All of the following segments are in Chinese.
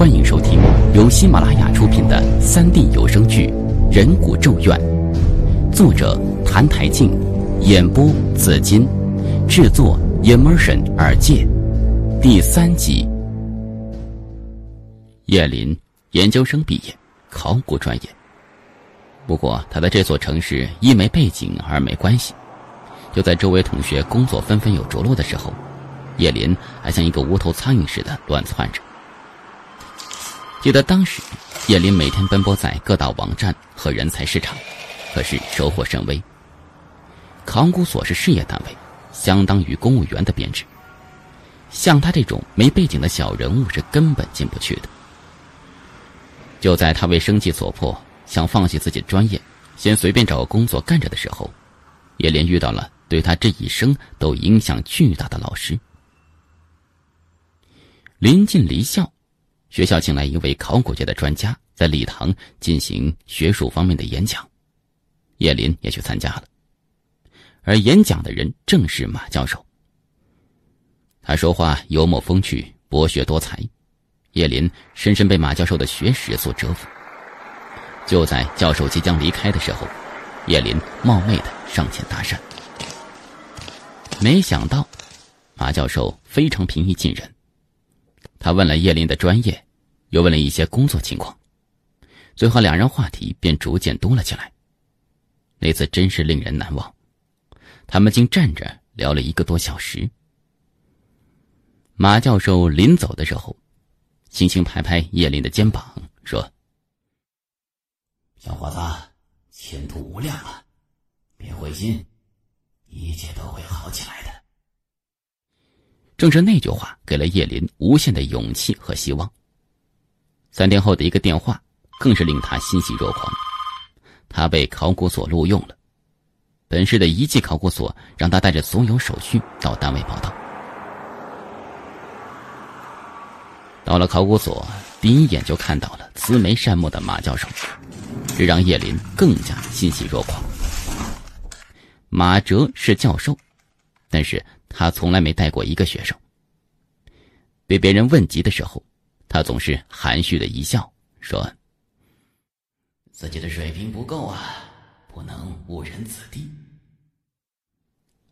欢迎收听由喜马拉雅出品的 3D 有声剧《人骨咒怨》，作者谭台静，演播紫金，制作 Immersion 耳界，第三集。叶林研究生毕业，考古专业。不过他在这座城市一没背景，二没关系。就在周围同学工作纷纷有着落的时候，叶林还像一个无头苍蝇似的乱窜着。记得当时，叶林每天奔波在各大网站和人才市场，可是收获甚微。考古所是事业单位，相当于公务员的编制，像他这种没背景的小人物是根本进不去的。就在他为生计所迫，想放弃自己的专业，先随便找个工作干着的时候，叶林遇到了对他这一生都影响巨大的老师。临近离校。学校请来一位考古界的专家，在礼堂进行学术方面的演讲，叶林也去参加了。而演讲的人正是马教授。他说话幽默风趣，博学多才，叶林深深被马教授的学识所折服。就在教授即将离开的时候，叶林冒昧的上前搭讪。没想到，马教授非常平易近人。他问了叶林的专业，又问了一些工作情况，最后两人话题便逐渐多了起来。那次真是令人难忘，他们竟站着聊了一个多小时。马教授临走的时候，轻轻拍拍叶林的肩膀，说：“小伙子，前途无量啊，别灰心，一切都会好起来的。”正是那句话给了叶林无限的勇气和希望。三天后的一个电话，更是令他欣喜若狂。他被考古所录用了。本市的一级考古所让他带着所有手续到单位报道。到了考古所，第一眼就看到了慈眉善目的马教授，这让叶林更加欣喜若狂。马哲是教授，但是。他从来没带过一个学生。被别人问及的时候，他总是含蓄的一笑，说：“自己的水平不够啊，不能误人子弟。”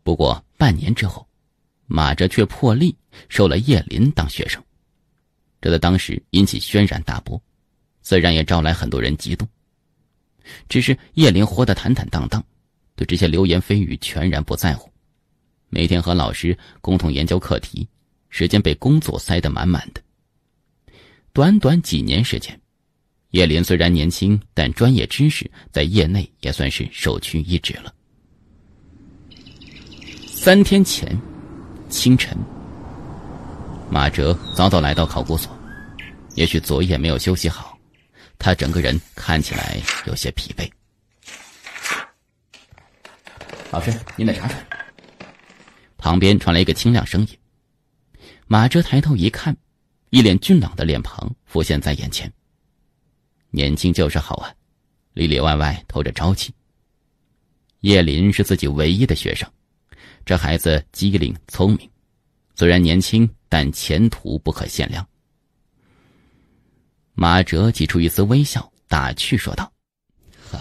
不过半年之后，马哲却破例收了叶林当学生，这在当时引起轩然大波，自然也招来很多人嫉妒。只是叶林活得坦坦荡荡，对这些流言蜚语全然不在乎。每天和老师共同研究课题，时间被工作塞得满满的。短短几年时间，叶林虽然年轻，但专业知识在业内也算是首屈一指了。三天前，清晨，马哲早早来到考古所，也许昨夜没有休息好，他整个人看起来有些疲惫。老师，您的茶水。旁边传来一个清亮声音。马哲抬头一看，一脸俊朗的脸庞浮现在眼前。年轻就是好啊，里里外外透着朝气。叶林是自己唯一的学生，这孩子机灵聪明，虽然年轻，但前途不可限量。马哲挤出一丝微笑，打趣说道：“呵，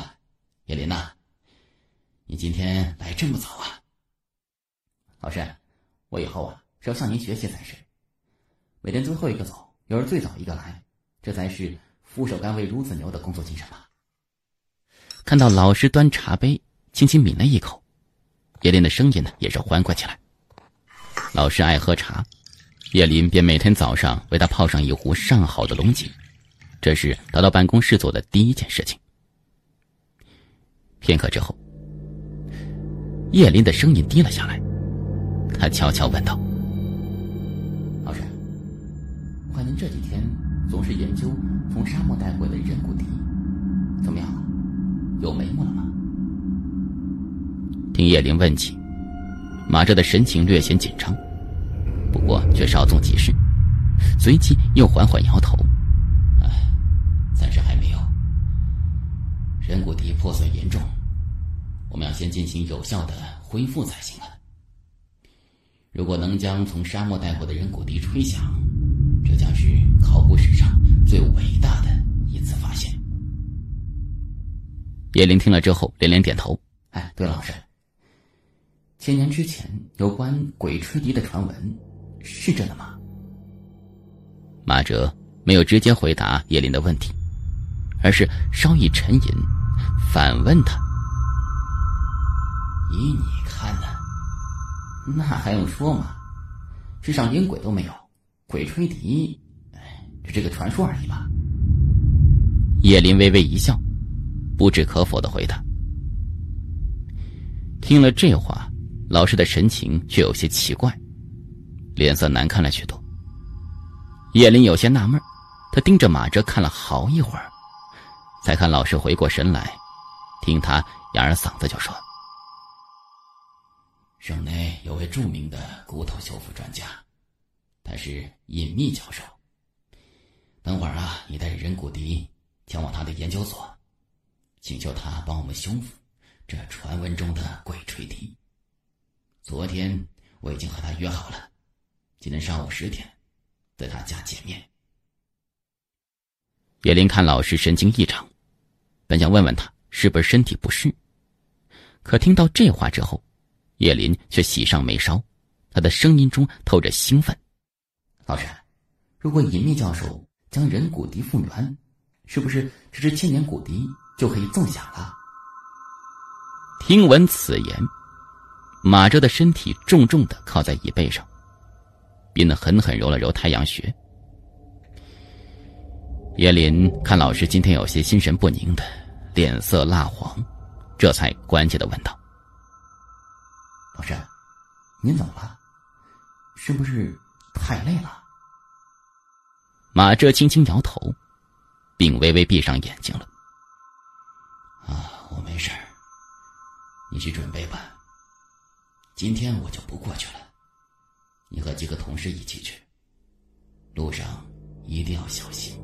叶林呐，你今天来这么早啊？”老师，我以后啊是要向您学习才是。每天最后一个走，又是最早一个来，这才是俯首甘为孺子牛的工作精神吧？看到老师端茶杯，轻轻抿了一口，叶林的声音呢也是欢快起来。老师爱喝茶，叶林便每天早上为他泡上一壶上好的龙井，这是他到办公室做的第一件事情。片刻之后，叶林的声音低了下来。他悄悄问道：“老师，我看您这几天总是研究从沙漠带回的人骨笛，怎么样？有眉目了吗？”听叶林问起，马哲的神情略显紧张，不过却稍纵即逝，随即又缓缓摇头：“哎，暂时还没有。人骨笛破损严重，我们要先进行有效的恢复才行啊。”如果能将从沙漠带回的人骨笛吹响这将是考古史上最伟大的一次发现。叶林听了之后连连点头。哎对了老师。千年之前有关鬼吹笛的传闻是真的吗？马哲没有直接回答叶林的问题而是稍一沉吟反问他。依你看呢那还用说吗？世上连鬼都没有，鬼吹笛，只是个传说而已吧？”叶林微微一笑，不置可否的回答。听了这话，老师的神情却有些奇怪，脸色难看了许多。叶林有些纳闷，他盯着马哲看了好一会儿，才看老师回过神来，听他哑着嗓子就说：“省内有位著名的骨头修复专家，他是隐秘教授。等会儿啊，你带着人骨笛前往他的研究所，请求他帮我们修复。”这传闻中的鬼吹笛。昨天我已经和他约好了，今天上午十点，在他家见面。叶林看老师神经异常，本想问问他是不是身体不适，可听到这话之后，叶林却喜上眉梢，他的声音中透着兴奋：“老师，如果隐秘教授将人骨笛复原，是不是这支千年骨笛就可以奏响了？”听闻此言，马哲的身体重重的靠在椅背上，并狠狠揉了揉太阳穴。叶林看老师今天有些心神不宁的，脸色蜡黄，这才关切的问道：“老师，您怎么了？是不是太累了？”马哲轻轻摇头，并微微闭上眼睛了。“啊，我没事。”你去准备吧。今天我就不过去了，你和几个同事一起去。路上一定要小心。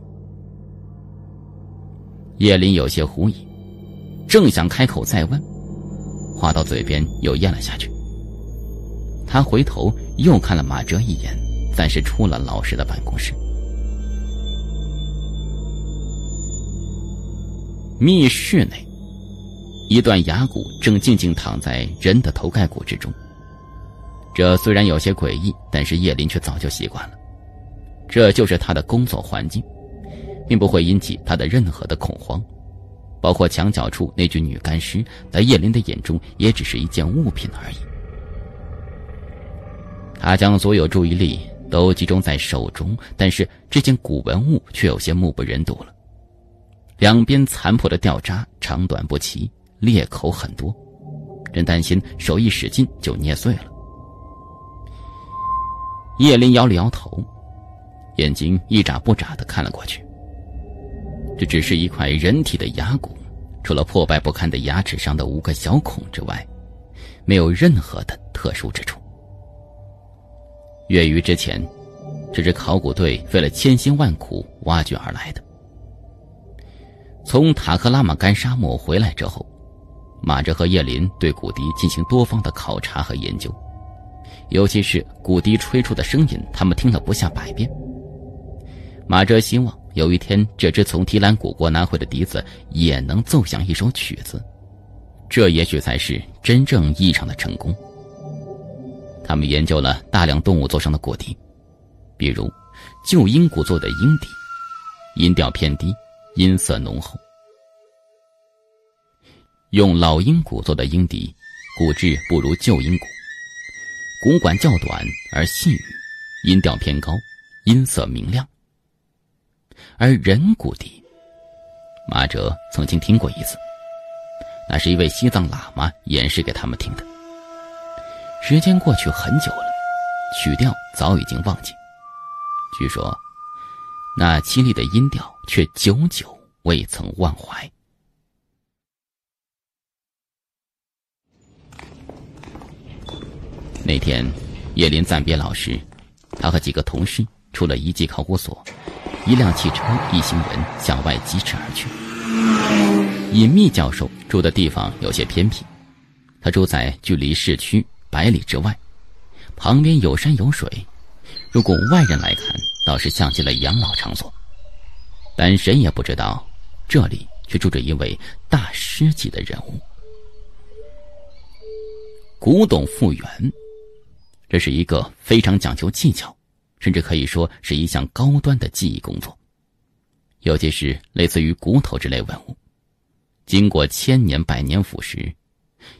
叶林有些狐疑，正想开口再问，话到嘴边又咽了下去。他回头又看了马哲一眼，暂时出了老师的办公室。密室内。一段牙骨正静静躺在人的头盖骨之中。这虽然有些诡异，但是叶林却早就习惯了。这就是他的工作环境，并不会引起他的任何的恐慌。包括墙角处那具女干尸，在叶林的眼中也只是一件物品而已。他将所有注意力都集中在手中，但是这件古文物却有些目不忍睹了。两边残破的吊渣，长短不齐。裂口很多，真担心手一使劲就捏碎了。叶林摇了摇头，眼睛一眨不眨的看了过去。这只是一块人体的牙骨，除了破败不堪的牙齿上的五个小孔之外，没有任何的特殊之处。月余之前，这支考古队费了千辛万苦挖掘而来的。从塔克拉玛干沙漠回来之后。马哲和叶林对骨笛进行多方的考察和研究，尤其是骨笛吹出的声音，他们听了不下百遍。马哲希望有一天，这支从提兰古国拿回的笛子也能奏响一首曲子，这也许才是真正意义上的成功。他们研究了大量动物做成的骨笛，比如旧鹰骨做的鹰笛，音调偏低，音色浓厚。用老鹰骨做的鹰笛，骨质不如旧鹰骨，骨管较短而细，音调偏高，音色明亮。而人骨笛，马哲曾经听过一次，那是一位西藏喇嘛演示给他们听的。时间过去很久了，曲调早已经忘记，据说那凄厉的音调却久久未曾忘怀。那天，叶林暂别老师，他和几个同事出了遗迹考古所，一辆汽车，一行人向外疾驰而去。隐秘教授住的地方有些偏僻，他住在距离市区百里之外，旁边有山有水，如果外人来看，倒是像极了养老场所。但谁也不知道，这里却住着一位大师级的人物。古董复原，这是一个非常讲究技巧，甚至可以说是一项高端的技艺工作。尤其是类似于骨头之类文物，经过千年百年腐蚀，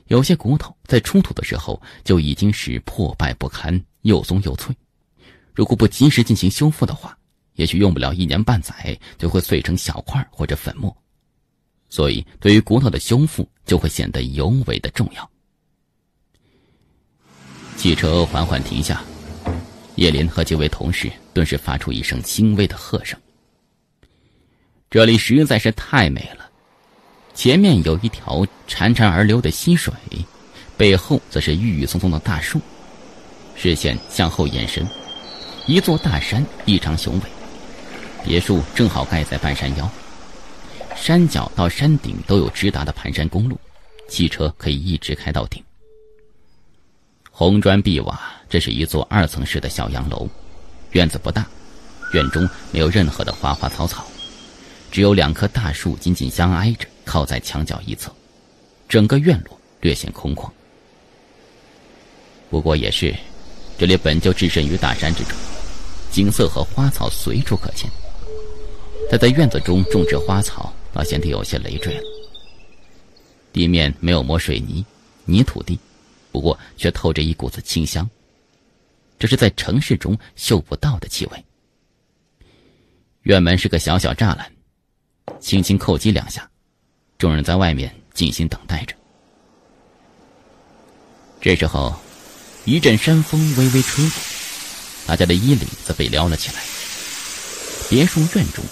有些骨头在出土的时候就已经是破败不堪，又松又脆。如果不及时进行修复的话，也许用不了一年半载就会碎成小块或者粉末。所以，对于骨头的修复就会显得尤为的重要。汽车缓缓停下，叶林和几位同事顿时发出一声轻微的喝声。这里实在是太美了，前面有一条潺潺而流的溪水，背后则是郁郁葱葱的大树。视线向后延伸，一座大山异常雄伟，别墅正好盖在半山腰，山脚到山顶都有直达的盘山公路，汽车可以一直开到顶。红砖碧瓦，这是一座二层式的小洋楼，院子不大，院中没有任何的花花草草。只有两棵大树紧紧相挨着，靠在墙角一侧，整个院落略显空旷。不过也是，这里本就置身于大山之中，景色和花草随处可见。他在院子中种植花草，倒显得有些累赘了。地面没有抹水泥，泥土地，不过却透着一股子清香，这是在城市中嗅不到的气味。院门是个小小栅栏。轻轻叩击两下，众人在外面静心等待着。这时候，一阵山风微微吹过，大家的衣领子被撩了起来。别墅院中，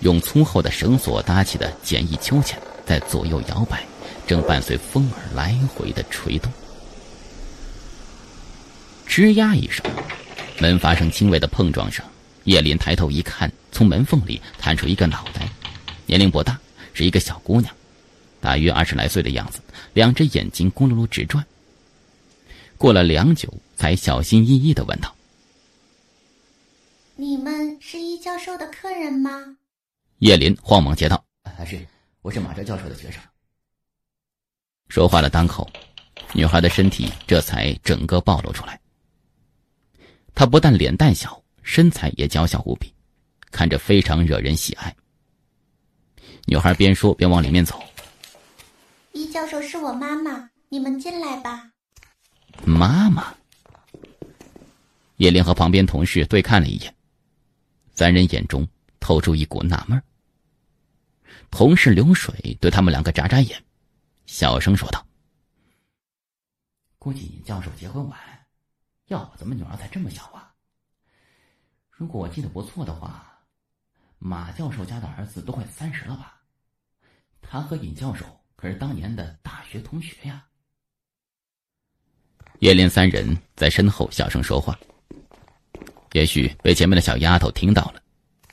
用粗厚的绳索搭起的简易秋千在左右摇摆，正伴随风儿来回的吹动。吱呀一声，门发生轻微的碰撞声。叶林抬头一看，从门缝里探出一个脑袋。年龄不大，是一个小姑娘，大约二十来岁的样子，两只眼睛咕噜噜直转。过了良久，才小心翼翼的问道：“你们是易教授的客人吗？”叶林慌忙接道：“是，我是马哲教授的学生。”说话的当口，女孩的身体这才整个暴露出来。她不但脸蛋小，身材也娇小无比，看着非常惹人喜爱。女孩边说边往里面走。易教授是我妈妈，你们进来吧。妈妈。叶林和旁边同事对看了一眼，三人眼中透出一股纳闷。同事流水对他们两个眨眨眼，小声说道：“估计尹教授结婚晚，要不怎么女儿才这么小啊？如果我记得不错的话。”马教授家的儿子都快三十了吧？他和尹教授可是当年的大学同学呀。叶林三人在身后小声说话，也许被前面的小丫头听到了，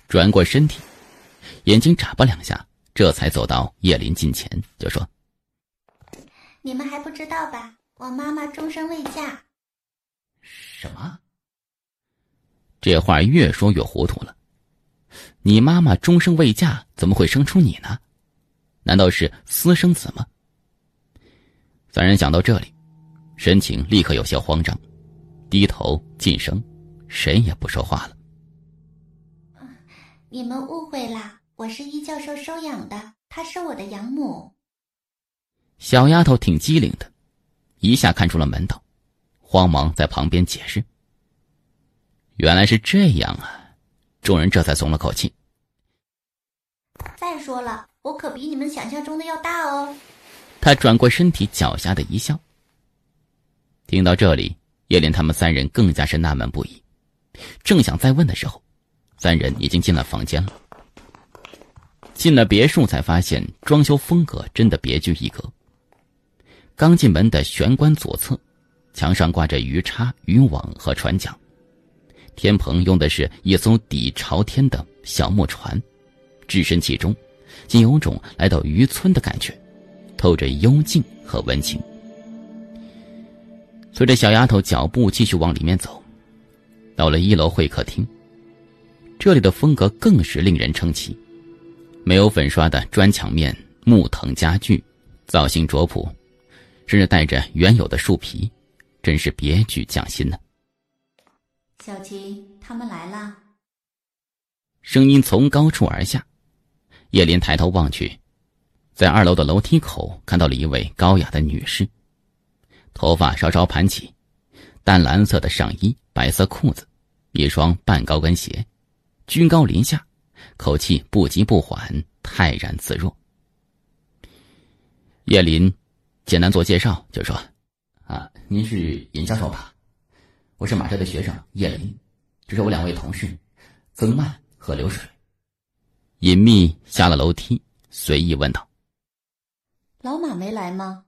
转过身体，眼睛眨巴两下，这才走到叶林近前，就说：“你们还不知道吧？我妈妈终身未嫁。”什么？这话越说越糊涂了。你妈妈终生未嫁，怎么会生出你呢？难道是私生子吗？三人想到这里，神情立刻有些慌张，低头噤声，谁也不说话了。你们误会了，我是易教授收养的，她是我的养母。小丫头挺机灵的，一下看出了门道，慌忙在旁边解释。原来是这样啊。众人这才松了口气。再说了，我可比你们想象中的要大哦。他转过身体，狡黠的一笑。听到这里，叶莲他们三人更加是纳闷不已。正想再问的时候，三人已经进了房间了。进了别墅，才发现装修风格真的别具一格。刚进门的玄关左侧，墙上挂着鱼叉、渔网和船桨。天棚用的是一艘底朝天的小木船，置身其中，竟有种来到渔村的感觉，透着幽静和温情。随着小丫头脚步继续往里面走，到了一楼会客厅。这里的风格更是令人称奇，没有粉刷的砖墙面、木藤家具，造型拙朴，甚至带着原有的树皮，真是别具匠心呢。小琴，他们来了！声音从高处而下，叶林抬头望去，在二楼的楼梯口看到了一位高雅的女士，头发稍稍盘起，淡蓝色的上衣、白色裤子，一双半高跟鞋，居高临下，口气不急不缓，泰然自若。叶林简单做介绍，就说：“啊，您是尹教授吧？”我是马哲的学生叶林，这是我两位同事曾曼和流水。尹秘下了楼梯，随意问道：“老马没来吗？”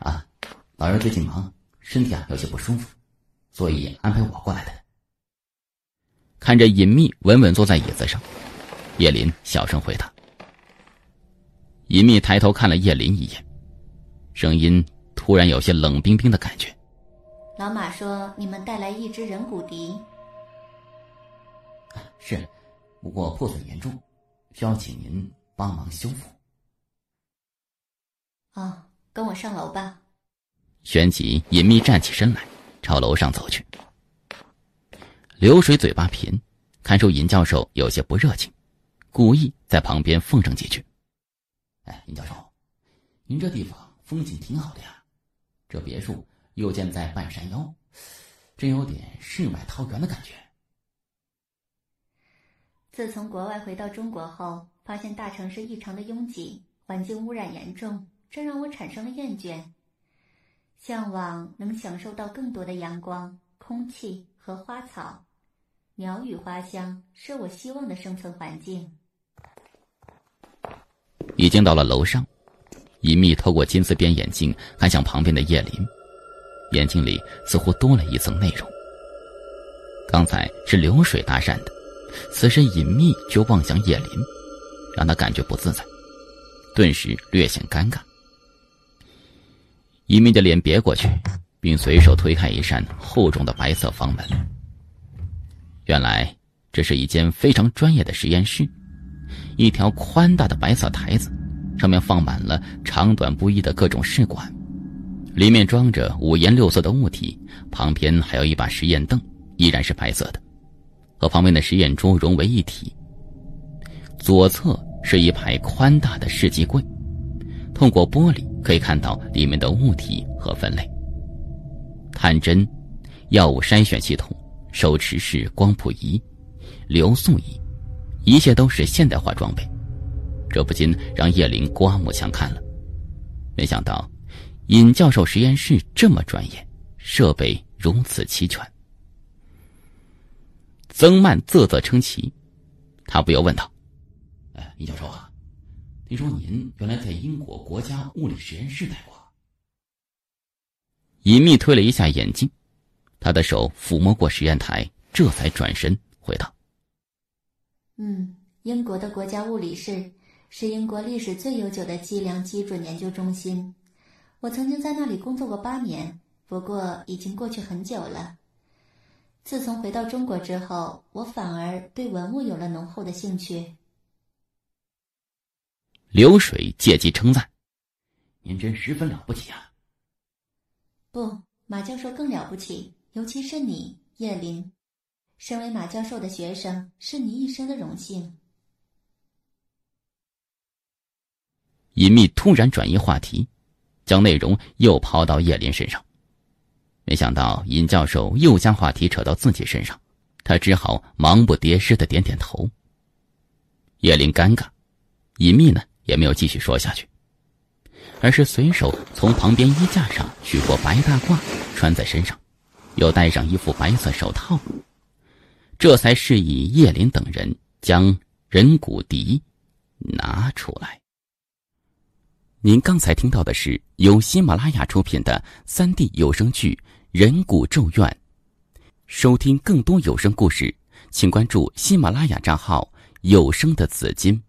啊，老人最近忙，身体啊有些不舒服，所以安排我过来的。看着尹秘稳稳坐在椅子上，叶林小声回答。尹秘抬头看了叶林一眼，声音突然有些冷冰冰的感觉。老马说：“你们带来一只人骨笛。”是，不过破损严重，需要请您帮忙修复。啊，跟我上楼吧。旋即，隐秘站起身来，朝楼上走去。流水嘴巴贫，看出尹教授有些不热情，故意在旁边奉承几句：“哎，尹教授，您这地方风景挺好的呀，这别墅。”又建在半山腰，真有点世外桃源的感觉。自从国外回到中国后，发现大城市异常的拥挤，环境污染严重，这让我产生了厌倦。向往能享受到更多的阳光、空气和花草，鸟语花香是我希望的生存环境。已经到了楼上，隐秘透过金丝边眼镜看向旁边的叶林。眼睛里似乎多了一层内容。刚才是流水搭讪的，此时隐秘却望向叶林，让他感觉不自在，顿时略显尴尬。隐秘的脸别过去，并随手推开一扇厚重的白色房门。原来这是一间非常专业的实验室，一条宽大的白色台子，上面放满了长短不一的各种试管。里面装着五颜六色的物体，旁边还有一把实验凳，依然是白色的，和旁边的实验桌融为一体。左侧是一排宽大的试剂柜，通过玻璃可以看到里面的物体和分类。探针、药物筛选系统、手持式光谱仪、流速仪，一切都是现代化装备，这不禁让叶林刮目相看了。没想到。尹教授实验室这么专业，设备如此齐全。曾曼啧啧称奇，他不由问道：“哎，尹教授啊，听说您原来在英国国家物理实验室待过？”尹密推了一下眼镜，他的手抚摸过实验台，这才转身回道：“嗯，英国的国家物理室是英国历史最悠久的计量基准研究中心。”我曾经在那里工作过八年，不过已经过去很久了。自从回到中国之后，我反而对文物有了浓厚的兴趣。流水借机称赞：“您真十分了不起啊！”不，马教授更了不起，尤其是你，叶林。身为马教授的学生，是你一生的荣幸。隐秘突然转移话题。将内容又抛到叶林身上，没想到尹教授又将话题扯到自己身上，他只好忙不迭失的点点头。叶林尴尬，尹密呢也没有继续说下去，而是随手从旁边衣架上取过白大褂穿在身上，又戴上一副白色手套，这才示意叶林等人将人骨笛拿出来。您刚才听到的是由喜马拉雅出品的三 D 有声剧《人骨咒怨》。收听更多有声故事，请关注喜马拉雅账号“有声的紫金”。